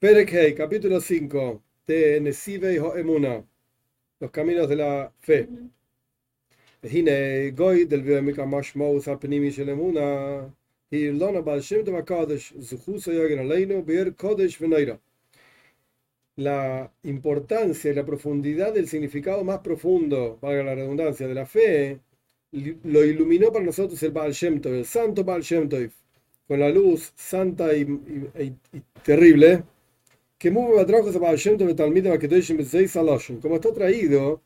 Perek capítulo 5 de Nesive y Emuna, los caminos de la fe. Hine Goy del Vemika Mashmous Apnimi Shel Emuna, y Lona Bal Shem Tov HaKadosh, Zuchusa Yagen Aleinu, Beer Kodesh Veneira. La importancia y la profundidad del significado más profundo, valga la redundancia, de la fe, lo iluminó para nosotros el Baal Shem Tov, el santo Baal Shem Tov, con la luz santa y, y, y terrible como está traído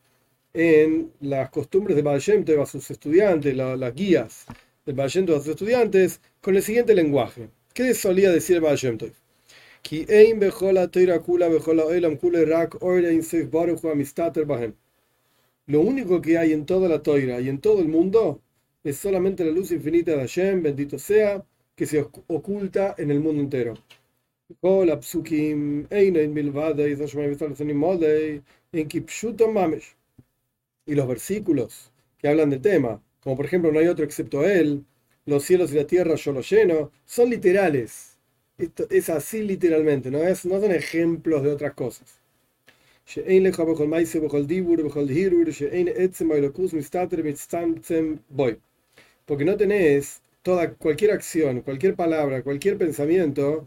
en las costumbres de Baal a sus estudiantes, las guías del Baal a sus estudiantes, con el siguiente lenguaje. ¿Qué solía decir Baal Shem Lo único que hay en toda la toira y en todo el mundo es solamente la luz infinita de Hashem, bendito sea, que se oculta en el mundo entero. Y los versículos que hablan del tema, como por ejemplo no hay otro excepto él, los cielos y la tierra yo los lleno, son literales. Esto es así literalmente, no, es, no son ejemplos de otras cosas. Porque no tenés toda, cualquier acción, cualquier palabra, cualquier pensamiento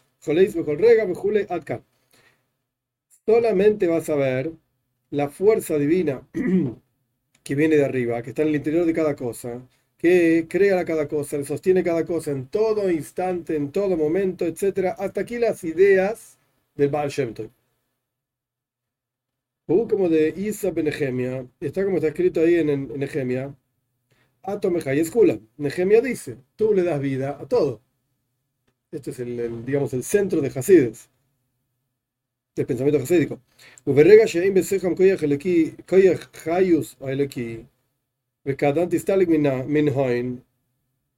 Solamente vas a ver la fuerza divina que viene de arriba, que está en el interior de cada cosa, que crea cada cosa, sostiene cada cosa en todo instante, en todo momento, etc. Hasta aquí las ideas del Baal Shem Tov. como de Isa Benehemia, está como está escrito ahí en, Nehemia, Atomeja y Escula. Nehemia dice, tú le das vida a todo. Este es el, digamos, el centro de Hasides, del pensamiento hasídico.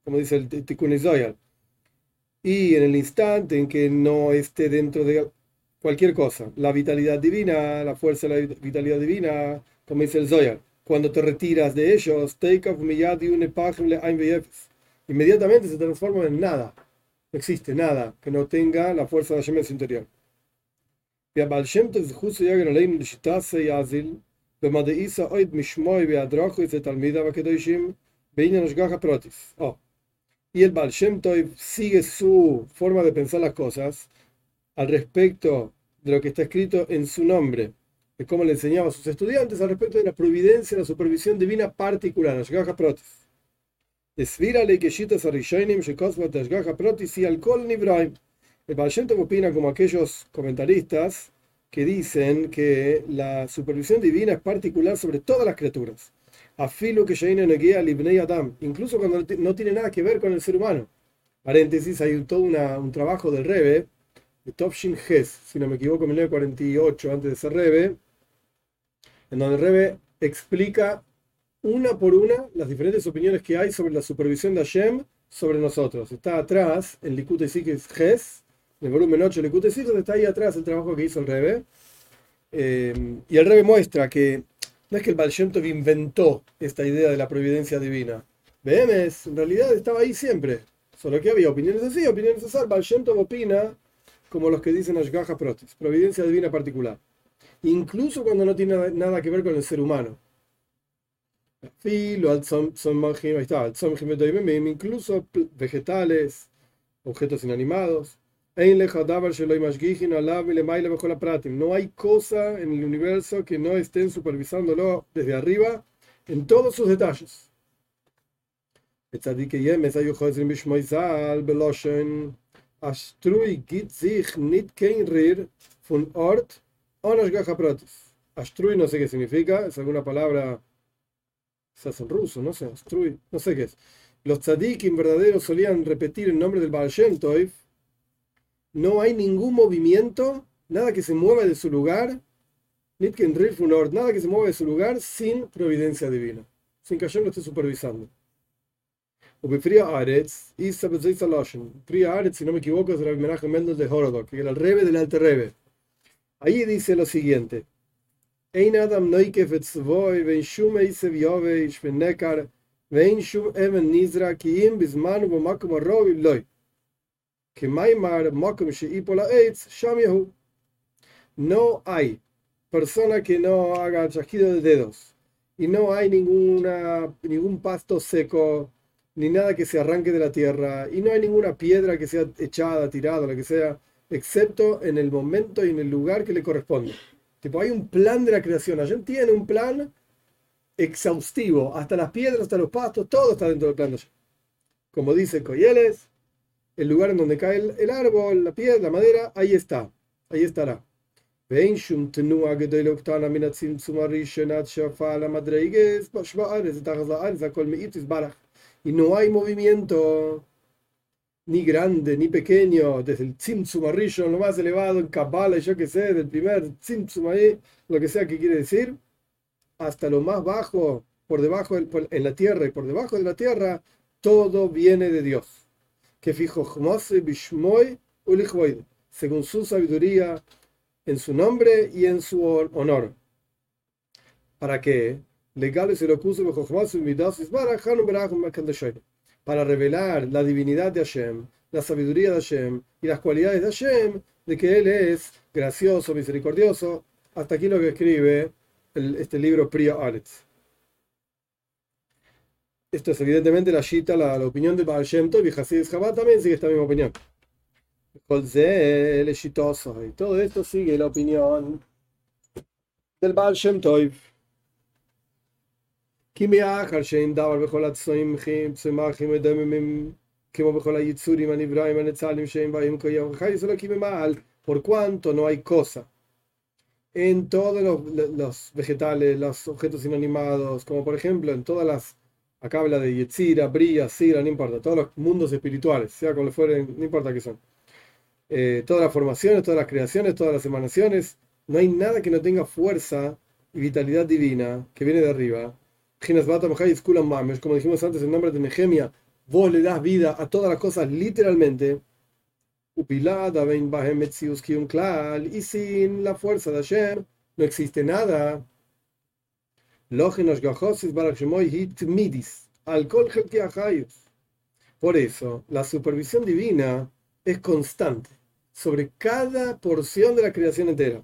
Como dice el Tikkun Y en el instante en que no esté dentro de cualquier cosa, la vitalidad divina, la fuerza de la vitalidad divina, como dice el Zoyar, cuando te retiras de ellos, inmediatamente se transforma en nada no existe nada que no tenga la fuerza de Hashem en su interior. Oh. Y el Baal Shem sigue su forma de pensar las cosas al respecto de lo que está escrito en su nombre, de cómo le enseñaba a sus estudiantes al respecto de la providencia, la supervisión divina particular, El Baal opina como aquellos comentaristas que dicen que la supervisión divina es particular sobre todas las criaturas. Afilo que Adam, incluso cuando no tiene nada que ver con el ser humano. Paréntesis, hay todo un trabajo del Rebe, de Topshin Hes, si no me equivoco, en 1948, antes de ser Rebe, en donde el Rebe explica una por una las diferentes opiniones que hay sobre la supervisión de Hashem sobre nosotros. Está atrás, en Likute Sikhes Ges, en el volumen 8 de Likute Sikhes, está ahí atrás el trabajo que hizo el Rebe. Eh, y el Rebe muestra que no es que el Baal inventó esta idea de la providencia divina. Vemes, en realidad estaba ahí siempre. Solo que había opiniones así, opiniones así. Baal opina como los que dicen Ashgaha Protis, providencia divina particular. Incluso cuando no tiene nada que ver con el ser humano Filo, al ahí está, incluso vegetales, objetos inanimados. No hay cosa en el universo que no estén supervisándolo desde arriba en todos sus detalles. Astrui no sé qué significa, es alguna palabra quizás en ruso, no sé, no sé qué es. Los tzadikim verdaderos solían repetir el nombre del Baal Shem no hay ningún movimiento nada que se mueva de su lugar, nada que se mueva de su lugar sin providencia divina, sin que yo lo esté supervisando. Fría Aretz, Fría Aretz, si no me equivoco, es el homenaje Mendel de Horodok, el rebe del Alte Rebe. Ahí dice lo siguiente: Ein Adam noikef et zvoy, ven shum eisev yovesh, ven nekar, ven shum even nizra, ki im bisman bo makom rovi loy. Que maimar makom sheipola eitz, sham yehu. No hay persona que no haga chasquido de dedos. Y no hay ninguna, ningún pasto seco ni nada que se arranque de la tierra, y no hay ninguna piedra que sea echada, tirada, lo que sea, excepto en el momento y en el lugar que le corresponde. Tipo, hay un plan de la creación. Hashem tiene un plan exhaustivo, hasta las piedras, hasta los pastos, todo está dentro del plan de. Como dice Coyeles, el lugar en donde cae el, árbol, la piedra, la madera, ahí está, ahí estará. Y no hay movimiento ni grande ni pequeño, desde el Tzimtzum lo más elevado en Kabbalah, yo que sé, del primer Tzimtzum ahí, lo que sea que quiere decir, hasta lo más bajo, por debajo en la tierra y por debajo de la tierra, todo viene de Dios. Que fijo Bishmoy según su sabiduría, en su nombre y en su honor. ¿Para qué? Para revelar la divinidad de Hashem, la sabiduría de Hashem y las cualidades de Hashem, de que Él es gracioso, misericordioso. Hasta aquí lo que escribe este libro Priya Aretz. Esto es evidentemente la Shita, la, opinión de Baal Shem Tov y Hasid Chabad también sigue esta misma opinión. Y todo esto sigue la opinión del Baal Shem Tov. כי מאחר שאין דבר בכל הצמחים, צמחים מדממים, כמו בכל היצורים הנבראים הנצלים שהם באים כיום וחי, solo que mal, por cuanto no hay cosa. En todos los, los, vegetales, los objetos inanimados, como por ejemplo en todas las, acá habla de Yetzira, Bria, Sira, no importa, todos los mundos espirituales, sea como fueren, no importa qué son. Eh, todas las formaciones, todas las creaciones, todas las emanaciones, no hay nada que no tenga fuerza y vitalidad divina que viene de arriba, como dijimos antes, en nombre de Nehemia, vos le das vida a todas las cosas literalmente. Y sin la fuerza de Hashem no existe nada. Por eso, la supervisión divina es constante sobre cada porción de la creación entera.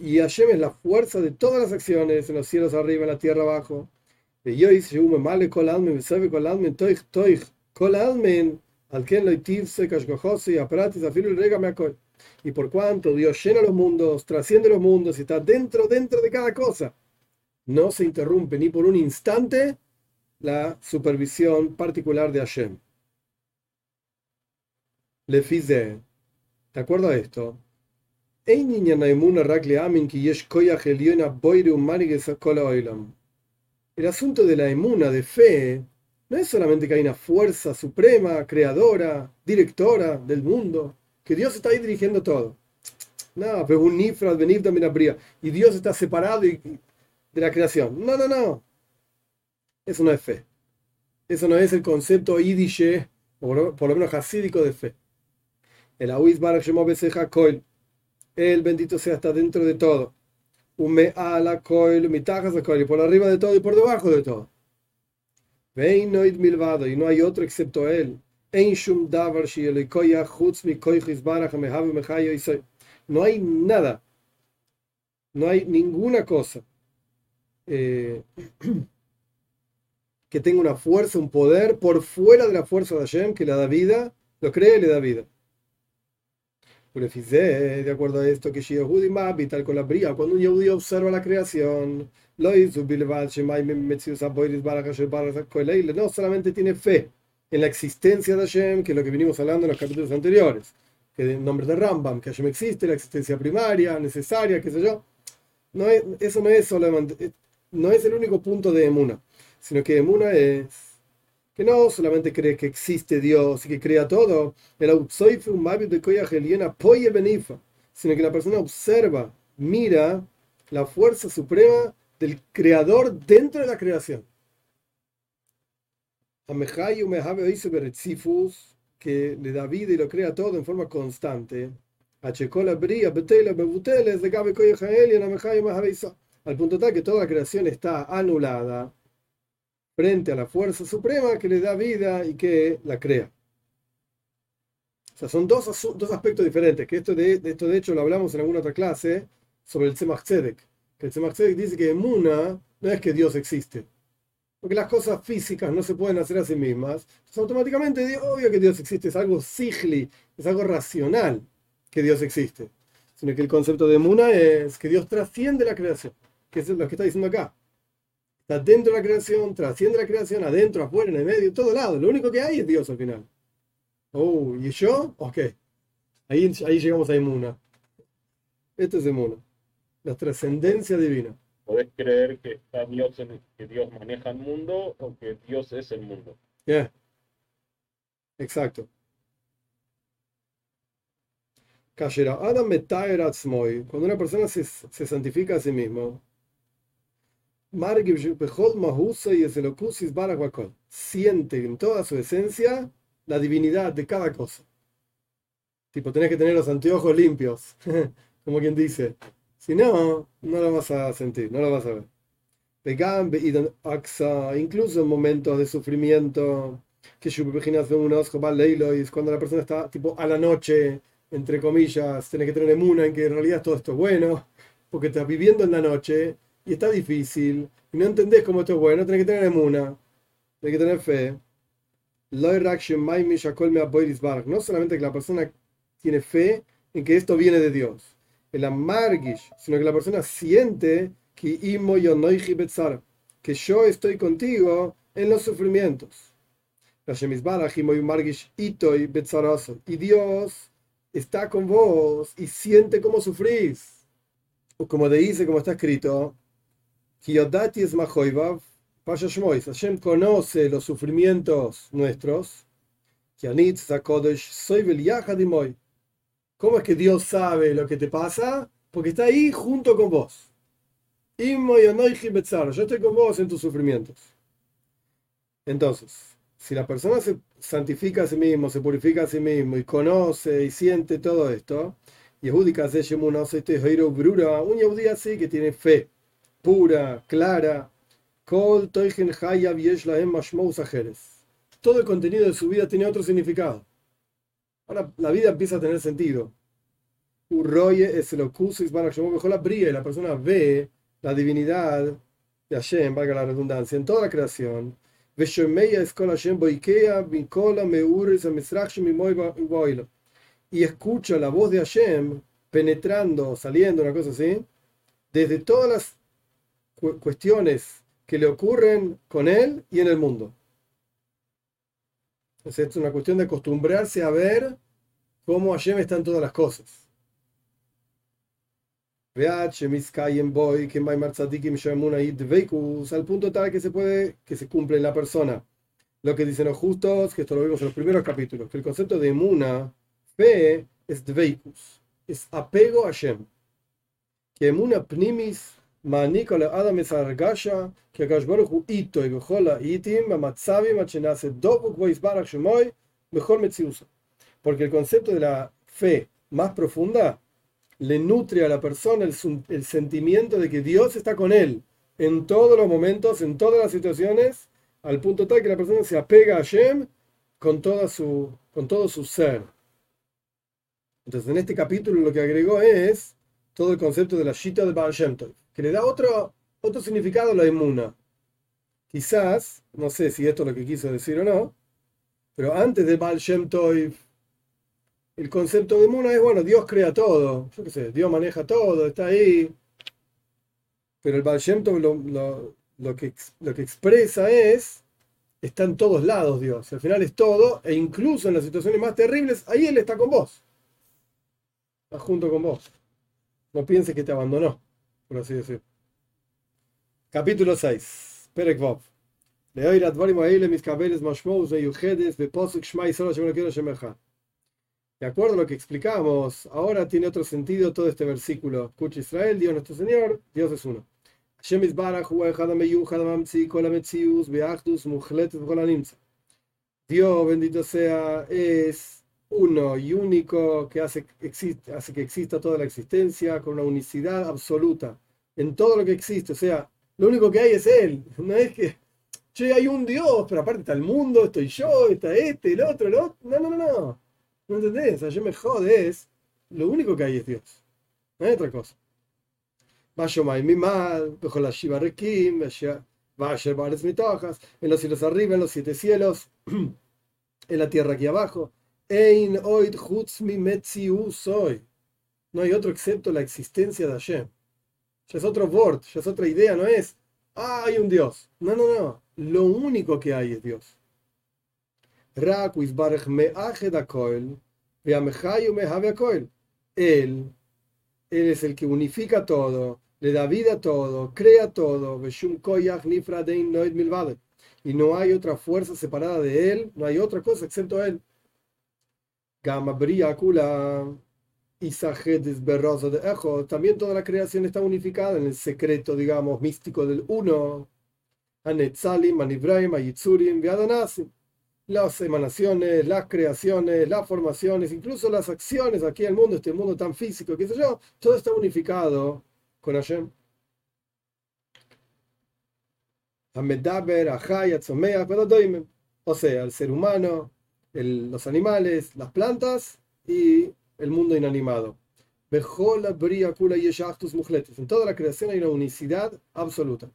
Y Hashem es la fuerza de todas las acciones en los cielos arriba, en la tierra abajo. Y por cuanto Dios llena los mundos, trasciende los mundos y está dentro, dentro de cada cosa, no se interrumpe ni por un instante la supervisión particular de Hashem. Le de acuerdo a esto, el asunto de la emuna, de fe, no es solamente que hay una fuerza suprema, creadora, directora del mundo, que Dios está ahí dirigiendo todo. No, pero un venir también habría. Y Dios está separado de la creación. No, no, no. Eso no es fe. Eso no es el concepto idishe, por, por lo menos hasídico de fe. El Awiz Barak Shemo Koil el bendito sea, está dentro de todo. Ume ala coil, mitajas a coil, por arriba de todo y por debajo de todo. Veinoid milvado, y no hay otro excepto él. No hay nada, no hay ninguna cosa eh, que tenga una fuerza, un poder por fuera de la fuerza de Hashem que le da vida, lo cree y le da vida de acuerdo a esto, que tal con la bría, cuando un judío observa la creación, no solamente tiene fe en la existencia de Hashem, que es lo que venimos hablando en los capítulos anteriores, que en nombre de Rambam, que Hashem existe, la existencia primaria, necesaria, qué sé yo. No eso no es solamente, no es el único punto de Emuna, sino que Emuna es que no solamente cree que existe Dios y que crea todo, sino que la persona observa, mira la fuerza suprema del creador dentro de la creación. que le da vida y lo crea todo en forma constante. Al punto tal que toda la creación está anulada frente a la fuerza suprema que le da vida y que la crea. O sea, son dos, dos aspectos diferentes, que esto de, esto de hecho lo hablamos en alguna otra clase sobre el Tzemach Tzedek, que el Tzemach Tzedek dice que Emuna no es que Dios existe, porque las cosas físicas no se pueden hacer a sí mismas, entonces automáticamente obvio que Dios existe, es algo sigli, es algo racional que Dios existe, sino que el concepto de Muna es que Dios trasciende la creación, que es lo que está diciendo acá. Está dentro de la creación, trasciende la creación, adentro, afuera, en el medio, en todo lado. Lo único que hay es Dios al final. Oh, ¿y yo? Ok. Ahí, ahí llegamos a Emuna. Esto es Emuna. La trascendencia divina. ¿Puedes creer que está Dios en, que Dios maneja el mundo o que Dios es el mundo? Yeah. Exacto. Adam cuando una persona se, se santifica a sí mismo, siente en toda su esencia la divinidad de cada cosa. Tipo, tenés que tener los anteojos limpios, como quien dice. Si no, no lo vas a sentir, no lo vas a ver. Incluso en momentos de sufrimiento, que cuando la persona está tipo a la noche, entre comillas, tenés que tener emuna en que en realidad todo esto es bueno, porque estás viviendo en la noche y está difícil, y no entendés cómo esto es bueno, tenés que tener emuna, tenés que tener fe. No solamente que la persona tiene fe en que esto viene de Dios, el amargish, sino que la persona siente que yo estoy contigo en los sufrimientos. Y Dios está con vos y siente cómo sufrís. O como dice, como está escrito, es Hashem conoce los sufrimientos nuestros. ¿Cómo es que Dios sabe lo que te pasa? Porque está ahí junto con vos. Yo estoy con vos en tus sufrimientos. Entonces, si la persona se santifica a sí mismo, se purifica a sí mismo y conoce y siente todo esto, Yehudi un Yehudi así que tiene fe pura, clara, todo el contenido de su vida tiene otro significado. Ahora la vida empieza a tener sentido. Urroye es el la brilla y la persona ve la divinidad de Hashem, valga la redundancia, en toda la creación y escucha la voz de Hashem penetrando, saliendo, una cosa así, desde todas las cuestiones que le ocurren con él y en el mundo. es una cuestión de acostumbrarse a ver cómo Hashem está en todas las cosas al punto tal que se puede, que se cumple en la persona. Lo que dicen los justos, que esto lo vimos en los primeros capítulos, que el concepto de emuna, fe, es dveikus, es apego a Shem. Que emuna pnimis, es argasha, que ito y itim, amatzavim, achenase dobuk barach shemoy, mejor. Porque el concepto de la fe más profunda le nutre a la persona el, sentimiento de que Dios está con él en todos los momentos, en todas las situaciones, al punto tal que la persona se apega a Hashem con, toda su, con todo su ser. Entonces, en este capítulo lo que agregó es todo el concepto de la Shita de Baal Shem que le da otro, otro significado a la inmuna. Quizás, no sé si esto es lo que quiso decir o no, pero antes de Baal Shem el concepto de Muna es, bueno, Dios crea todo, yo qué sé, Dios maneja todo, está ahí. Pero el Baal lo, que, lo que expresa es, está en todos lados Dios, al final es todo, e incluso en las situaciones más terribles, ahí Él está con vos. Está junto con vos. No pienses que te abandonó, por así decir. Capítulo 6. Perek De acuerdo a lo que explicamos, ahora tiene otro sentido todo este versículo. Escucha Israel, Dios nuestro Señor, Dios es uno. Dios, bendito sea, es uno y único que hace, existe, hace que exista toda la existencia con una unicidad absoluta en todo lo que existe. O sea, lo único que hay es Él. No es que, che, hay un Dios, pero aparte está el mundo, estoy yo, está este, el otro, el otro. No, no, no, no. ¿No entendés? Sea, me jode, es lo único que hay es Dios. No hay otra cosa. en los cielos arriba, en los siete cielos, en la tierra aquí abajo. Ein oid mi soy. No hay otro excepto la existencia de Hashem. Ya es otro word, ya es otra idea, no es, ah, hay un Dios. No, no, no. Lo único que hay es Dios. Él, él es el que unifica todo, le da vida a todo, crea todo. Y no hay otra fuerza separada de él, no hay otra cosa excepto él. También toda la creación está unificada en el secreto, digamos, místico del uno. Las emanaciones, las creaciones, las formaciones, incluso las acciones aquí en el mundo, este mundo tan físico, qué sé yo, todo está unificado con Hashem. O sea, el ser humano, los animales, las plantas y el mundo inanimado. En toda la creación hay una unicidad absoluta.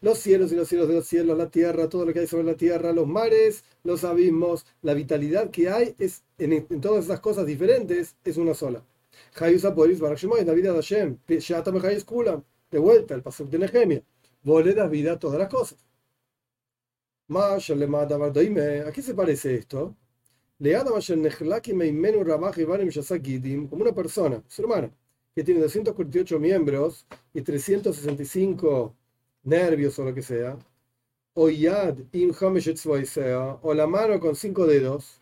Los cielos y los cielos de los cielos, la tierra, todo lo que hay sobre la tierra, los mares, los abismos, la vitalidad que hay es en, todas esas cosas diferentes es una sola. La vida de Hashem, de vuelta, el paso de Nehemia. Vos le vida a todas las cosas. ¿A qué se parece esto? Como una persona, su hermana, que tiene 248 miembros y 365 nervios o lo que sea, o yad im o la mano con cinco dedos,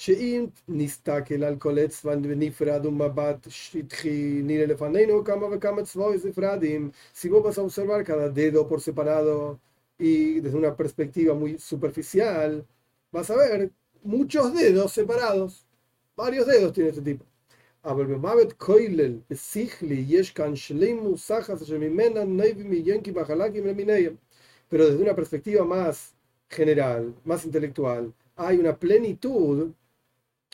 שאם נסתכל על כל אצבע נפרד ומבט שטחי נראה לפנינו כמה וכמה צבאות נפרדים. Si vos vas a observar cada dedo por separado y desde una perspectiva muy superficial, vas a ver muchos dedos separados. Varios dedos tiene este tipo. אבל במוות כולל, בשכלי, יש כאן שלימוס סחס שממנה נויבים מיינקים בחלקים למיניהם. Pero desde una perspectiva más general, más intelectual, hay una plenitud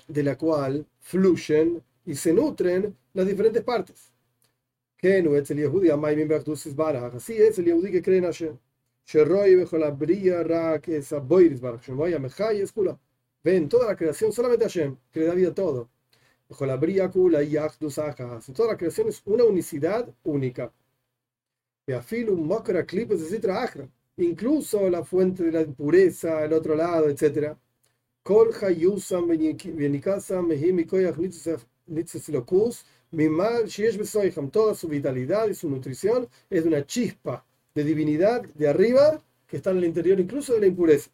de la cual fluyen y se nutren las diferentes partes. Así es el Yehudi que cree en Hashem. Ven toda la creación solamente Hashem, que le da vida a todo. Toda la creación es una unicidad única. Incluso la fuente de la impureza, el otro lado, etc. Toda su vitalidad y su nutrición es una chispa de divinidad de arriba que está en el interior incluso de la impureza.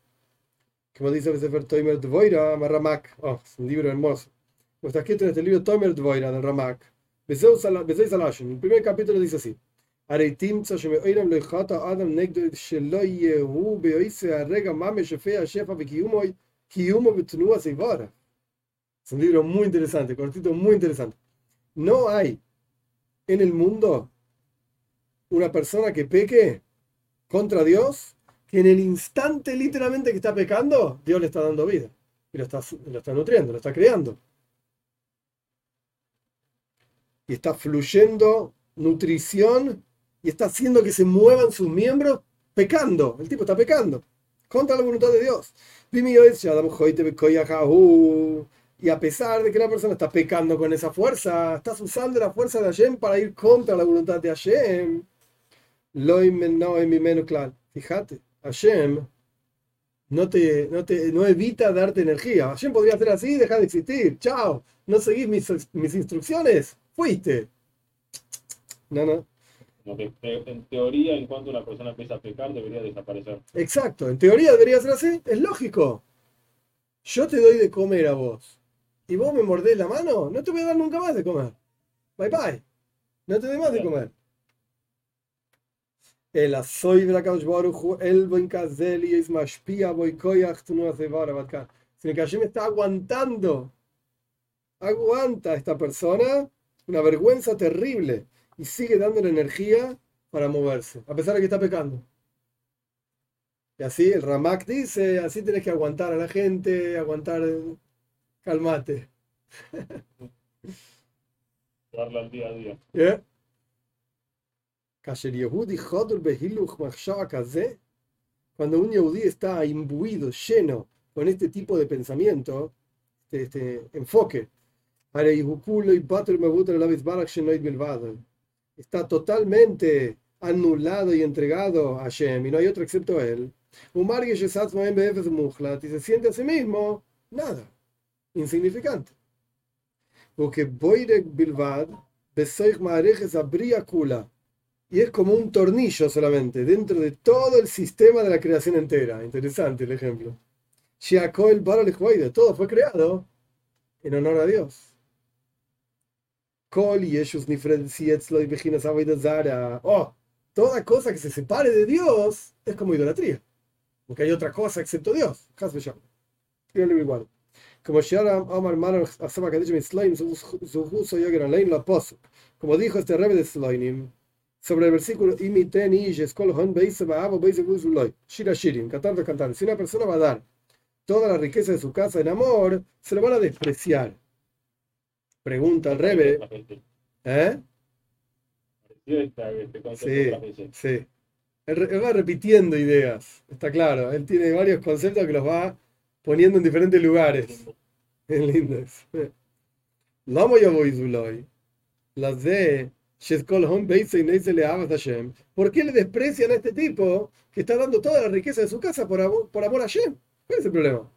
Como dice el Sefer Toimer Dvoira, Ramak. Oh, es un libro hermoso. Como está escrito en este libro Toimer Dvoira del Ramak. El primer capítulo dice así. הרי תמצא שמאוירם לא יחטא אדם נגדו שלא יהיו באויסי הרגע ממש שפי השפע וקיומו Kiyumo Seibara. Es un libro muy interesante, cortito, muy interesante. No hay en el mundo una persona que peque contra Dios, que en el instante literalmente que está pecando, Dios le está dando vida. Y está, lo está nutriendo, lo está creando. Y está fluyendo nutrición y está haciendo que se muevan sus miembros pecando. El tipo está pecando contra la voluntad de Dios. Y a pesar de que la persona está pecando con esa fuerza, estás usando la fuerza de Hashem para ir contra la voluntad de Hashem. Fíjate, Hashem no te, no te no evita darte energía. Hashem podría hacer así dejar de existir. Chao. No seguís mis, mis instrucciones. Fuiste. No, no. Como que te- en teoría, en cuanto una persona empieza a pecar, debería desaparecer. Exacto. En teoría debería ser así. Es lógico. Yo te doy de comer a vos. Y vos me mordés la mano. No te voy a dar nunca más de comer. Bye bye. No te doy más de comer. El. Sino que Hashem está aguantando. Aguanta a esta persona una vergüenza terrible y sigue dándole energía para moverse, a pesar de que está pecando. Y así el Ramak dice, así tienes que aguantar a la gente, aguantar, calmate. Darle al día a día. ¿Eh? Cuando un yehudí está imbuido, lleno con este tipo de pensamiento, este, este enfoque, está totalmente anulado y entregado a Shem, y no hay otro excepto él. Umar y se siente a sí mismo nada, insignificante. Porque Boirek Bilvad, Kula, y es como un tornillo solamente, dentro de todo el sistema de la creación entera. Interesante el ejemplo. Todo fue creado en honor a Dios. Oh, toda cosa que se separe de Dios es como idolatría. Porque hay otra cosa excepto Dios. Igual. Como dijo este rebe de Sloinim, sobre el versículo cantar de cantar. Si una persona va a dar toda la riqueza de su casa en amor, se lo van a despreciar. Pregunta al rebe. ¿eh? Este Sí, sí. Él, va repitiendo ideas, está claro. Él tiene varios conceptos que los va poniendo en diferentes lugares. Es lindo eso. Lama yavo izuloi. Las de. ¿Por qué le desprecian a este tipo que está dando toda la riqueza de su casa por amor, por amor a Hashem? ¿Cuál es el problema?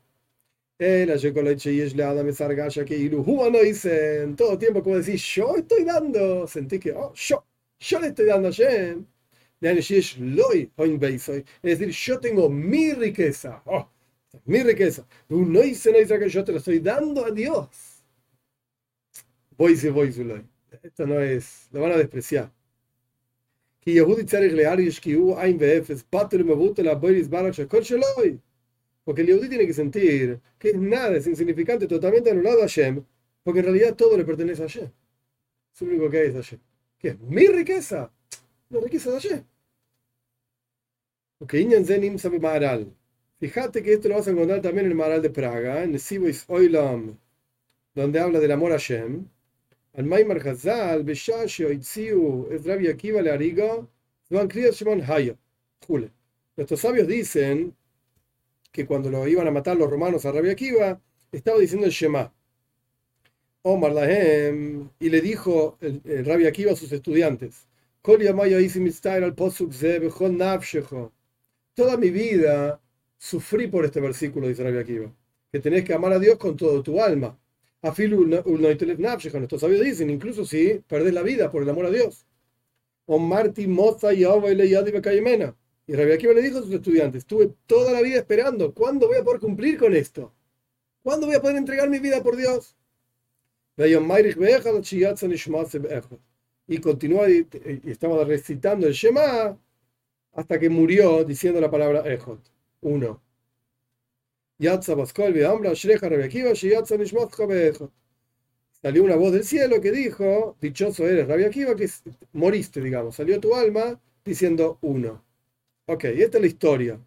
en todo tiempo como decir yo estoy dando. Sentí que oh, yo, yo le estoy dando a Hashem. Yani Sheyesh Loi Hoin Beisoi. Es decir, yo tengo mi riqueza. Oh, mi riqueza. Un no dice, no dice que yo te lo estoy dando a Dios. Voy y voy, Zulay. Esto no es, lo van a despreciar. כי יהודי צריך להרגיש כי הוא עין ואפס, פטר ומבוטל הבויר יסברך שהכל שלו היא. Porque el Yehudi tiene que sentir que es nada, es insignificante, totalmente anulado a Hashem, porque en realidad todo le pertenece a Hashem. Es lo único que hay es Hashem. ¿Qué es mi riqueza? La riqueza de Hashem. Porque Zenim sabe Maharal. Fíjate que esto lo vas a encontrar también en el Maharal de Praga, en Sibois Oilam, donde habla del amor a Hashem. Al Maimar Hazal, Beshashio, Itziu, Ezrabi Akiva, Le Ariga, Zvan Kriyat Shimon Haya. Nuestros sabios dicen que cuando lo iban a matar los romanos a Rabbi Akiva, estaba diciendo el Shema. Omar Lahem, y le dijo el, el Rabbi Akiva a sus estudiantes. Toda mi vida sufrí por este versículo, dice Rabbi Akiva, que tenés que amar a Dios con todo tu alma. Nuestros sabios dicen, incluso si perdés la vida por el amor a Dios. Omarti moza y. Y Rabbi Akiva le dijo a sus estudiantes, estuve toda la vida esperando, ¿cuándo voy a poder cumplir con esto? ¿Cuándo voy a poder entregar mi vida por Dios? Y continúa y, estaba recitando el Shema hasta que murió diciendo la palabra Ejot. Uno. Salió una voz del cielo que dijo, dichoso eres, Rabbi Akiva, que moriste, digamos, salió tu alma diciendo uno. Ok, esta es la historia.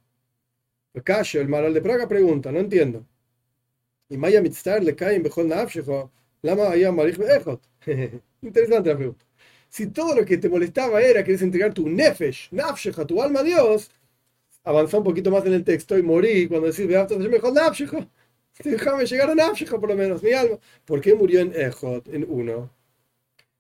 Casio, el Maral de Praga, pregunta, no entiendo. Y Maya Mitztar le cae en Bejol Nafshejo, Lama Ayam Marich Beejot. Interesante la pregunta. Si todo lo que te molestaba era querer entregar tu Nefesh, Nafshejo, tu alma a Dios, avanzó un poquito más en el texto y morí cuando decís Beafta Bejol Nafshejo. Déjame llegar a Nafshejo por lo menos, mi alma. ¿Por qué murió en Ejot, en uno?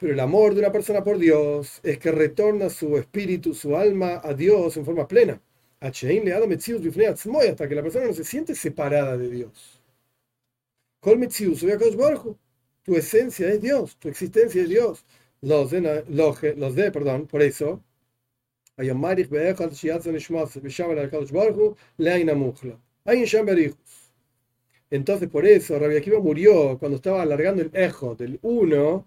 Pero el amor de una persona por Dios es que retorna su espíritu, su alma a Dios en forma plena. Hasta que la persona no se siente separada de Dios. Tu esencia es Dios, tu existencia es Dios. Los de, los de perdón, por eso. Hay entonces, por eso, Rabbi Akiva murió cuando estaba alargando el Ejo del 1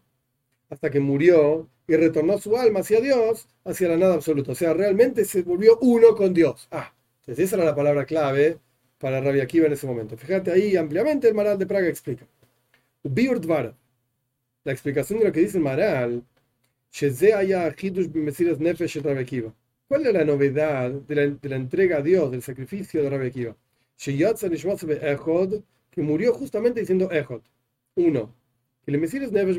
hasta que murió y retornó su alma hacia Dios, hacia la nada absoluta. O sea, realmente se volvió uno con Dios. Ah, entonces esa era la palabra clave para Rabbi Akiva en ese momento. Fíjate ahí ampliamente, el Maral de Praga explica. La explicación de lo que dice el Maral, ¿cuál es la novedad de la, de la entrega a Dios, del sacrificio de Rabbi Akiva? Echod, que murió justamente diciendo Echod, uno. Y le Mesías Nevesh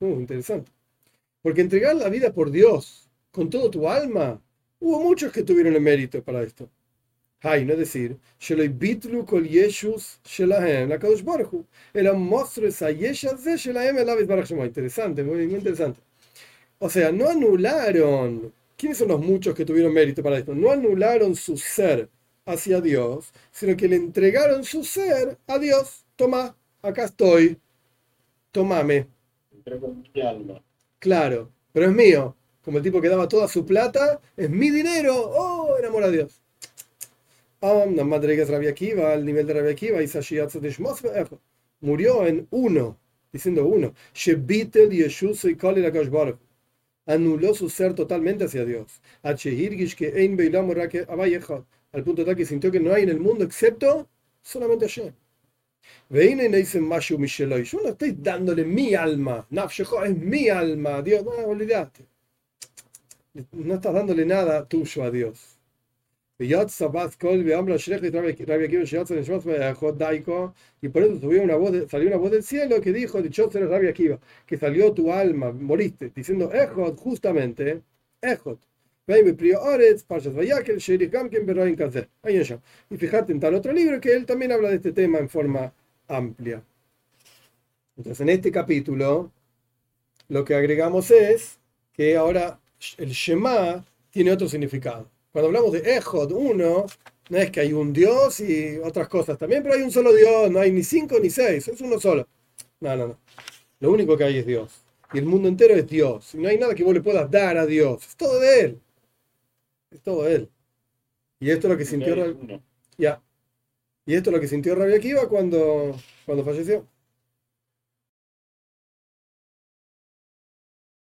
Uh, interesante. Porque entregar la vida por Dios, con todo tu alma, hubo muchos que tuvieron el mérito para esto. Hay, no es decir, Interesante, muy interesante. O sea, no anularon ¿Quiénes son los muchos que tuvieron mérito para esto? No anularon su ser hacia Dios, sino que le entregaron su ser a Dios. Toma, acá estoy. Tómame. Claro, pero es mío. Como el tipo que daba toda su plata, es mi dinero. Oh, enamora a Dios. Al nivel de murió en uno, diciendo uno. Anuló su ser totalmente hacia Dios. Al punto tal que sintió que no hay en el mundo excepto solamente Hashem. Veine ne dicen Mashu Misheloi. Yo no estoy dándole mi alma. Nafshecho es mi alma. Dios, no, olvídate. No estás dándole nada tuyo a Dios. Kol Daiko. Y por eso subió una voz de, salió una voz del cielo que dijo, Dichosa eres Rabbi Akiva, que salió tu alma, moriste, diciendo Ejot, justamente, Ejot. Y fíjate en tal otro libro que él también habla de este tema en forma amplia. Entonces, en este capítulo, lo que agregamos es que ahora el Shema tiene otro significado. Cuando hablamos de Ejod, uno, no es que hay un Dios y otras cosas también, pero hay un solo Dios, no hay ni cinco ni seis, es uno solo. No, no, no. Lo único que hay es Dios. Y el mundo entero es Dios. Y no hay nada que vos le puedas dar a Dios. Es todo de Él. Es todo Él. Y esto es lo que sintió, Porque hay Rab- uno. ya. Y esto es lo que sintió Rabbi Akiva cuando, cuando falleció.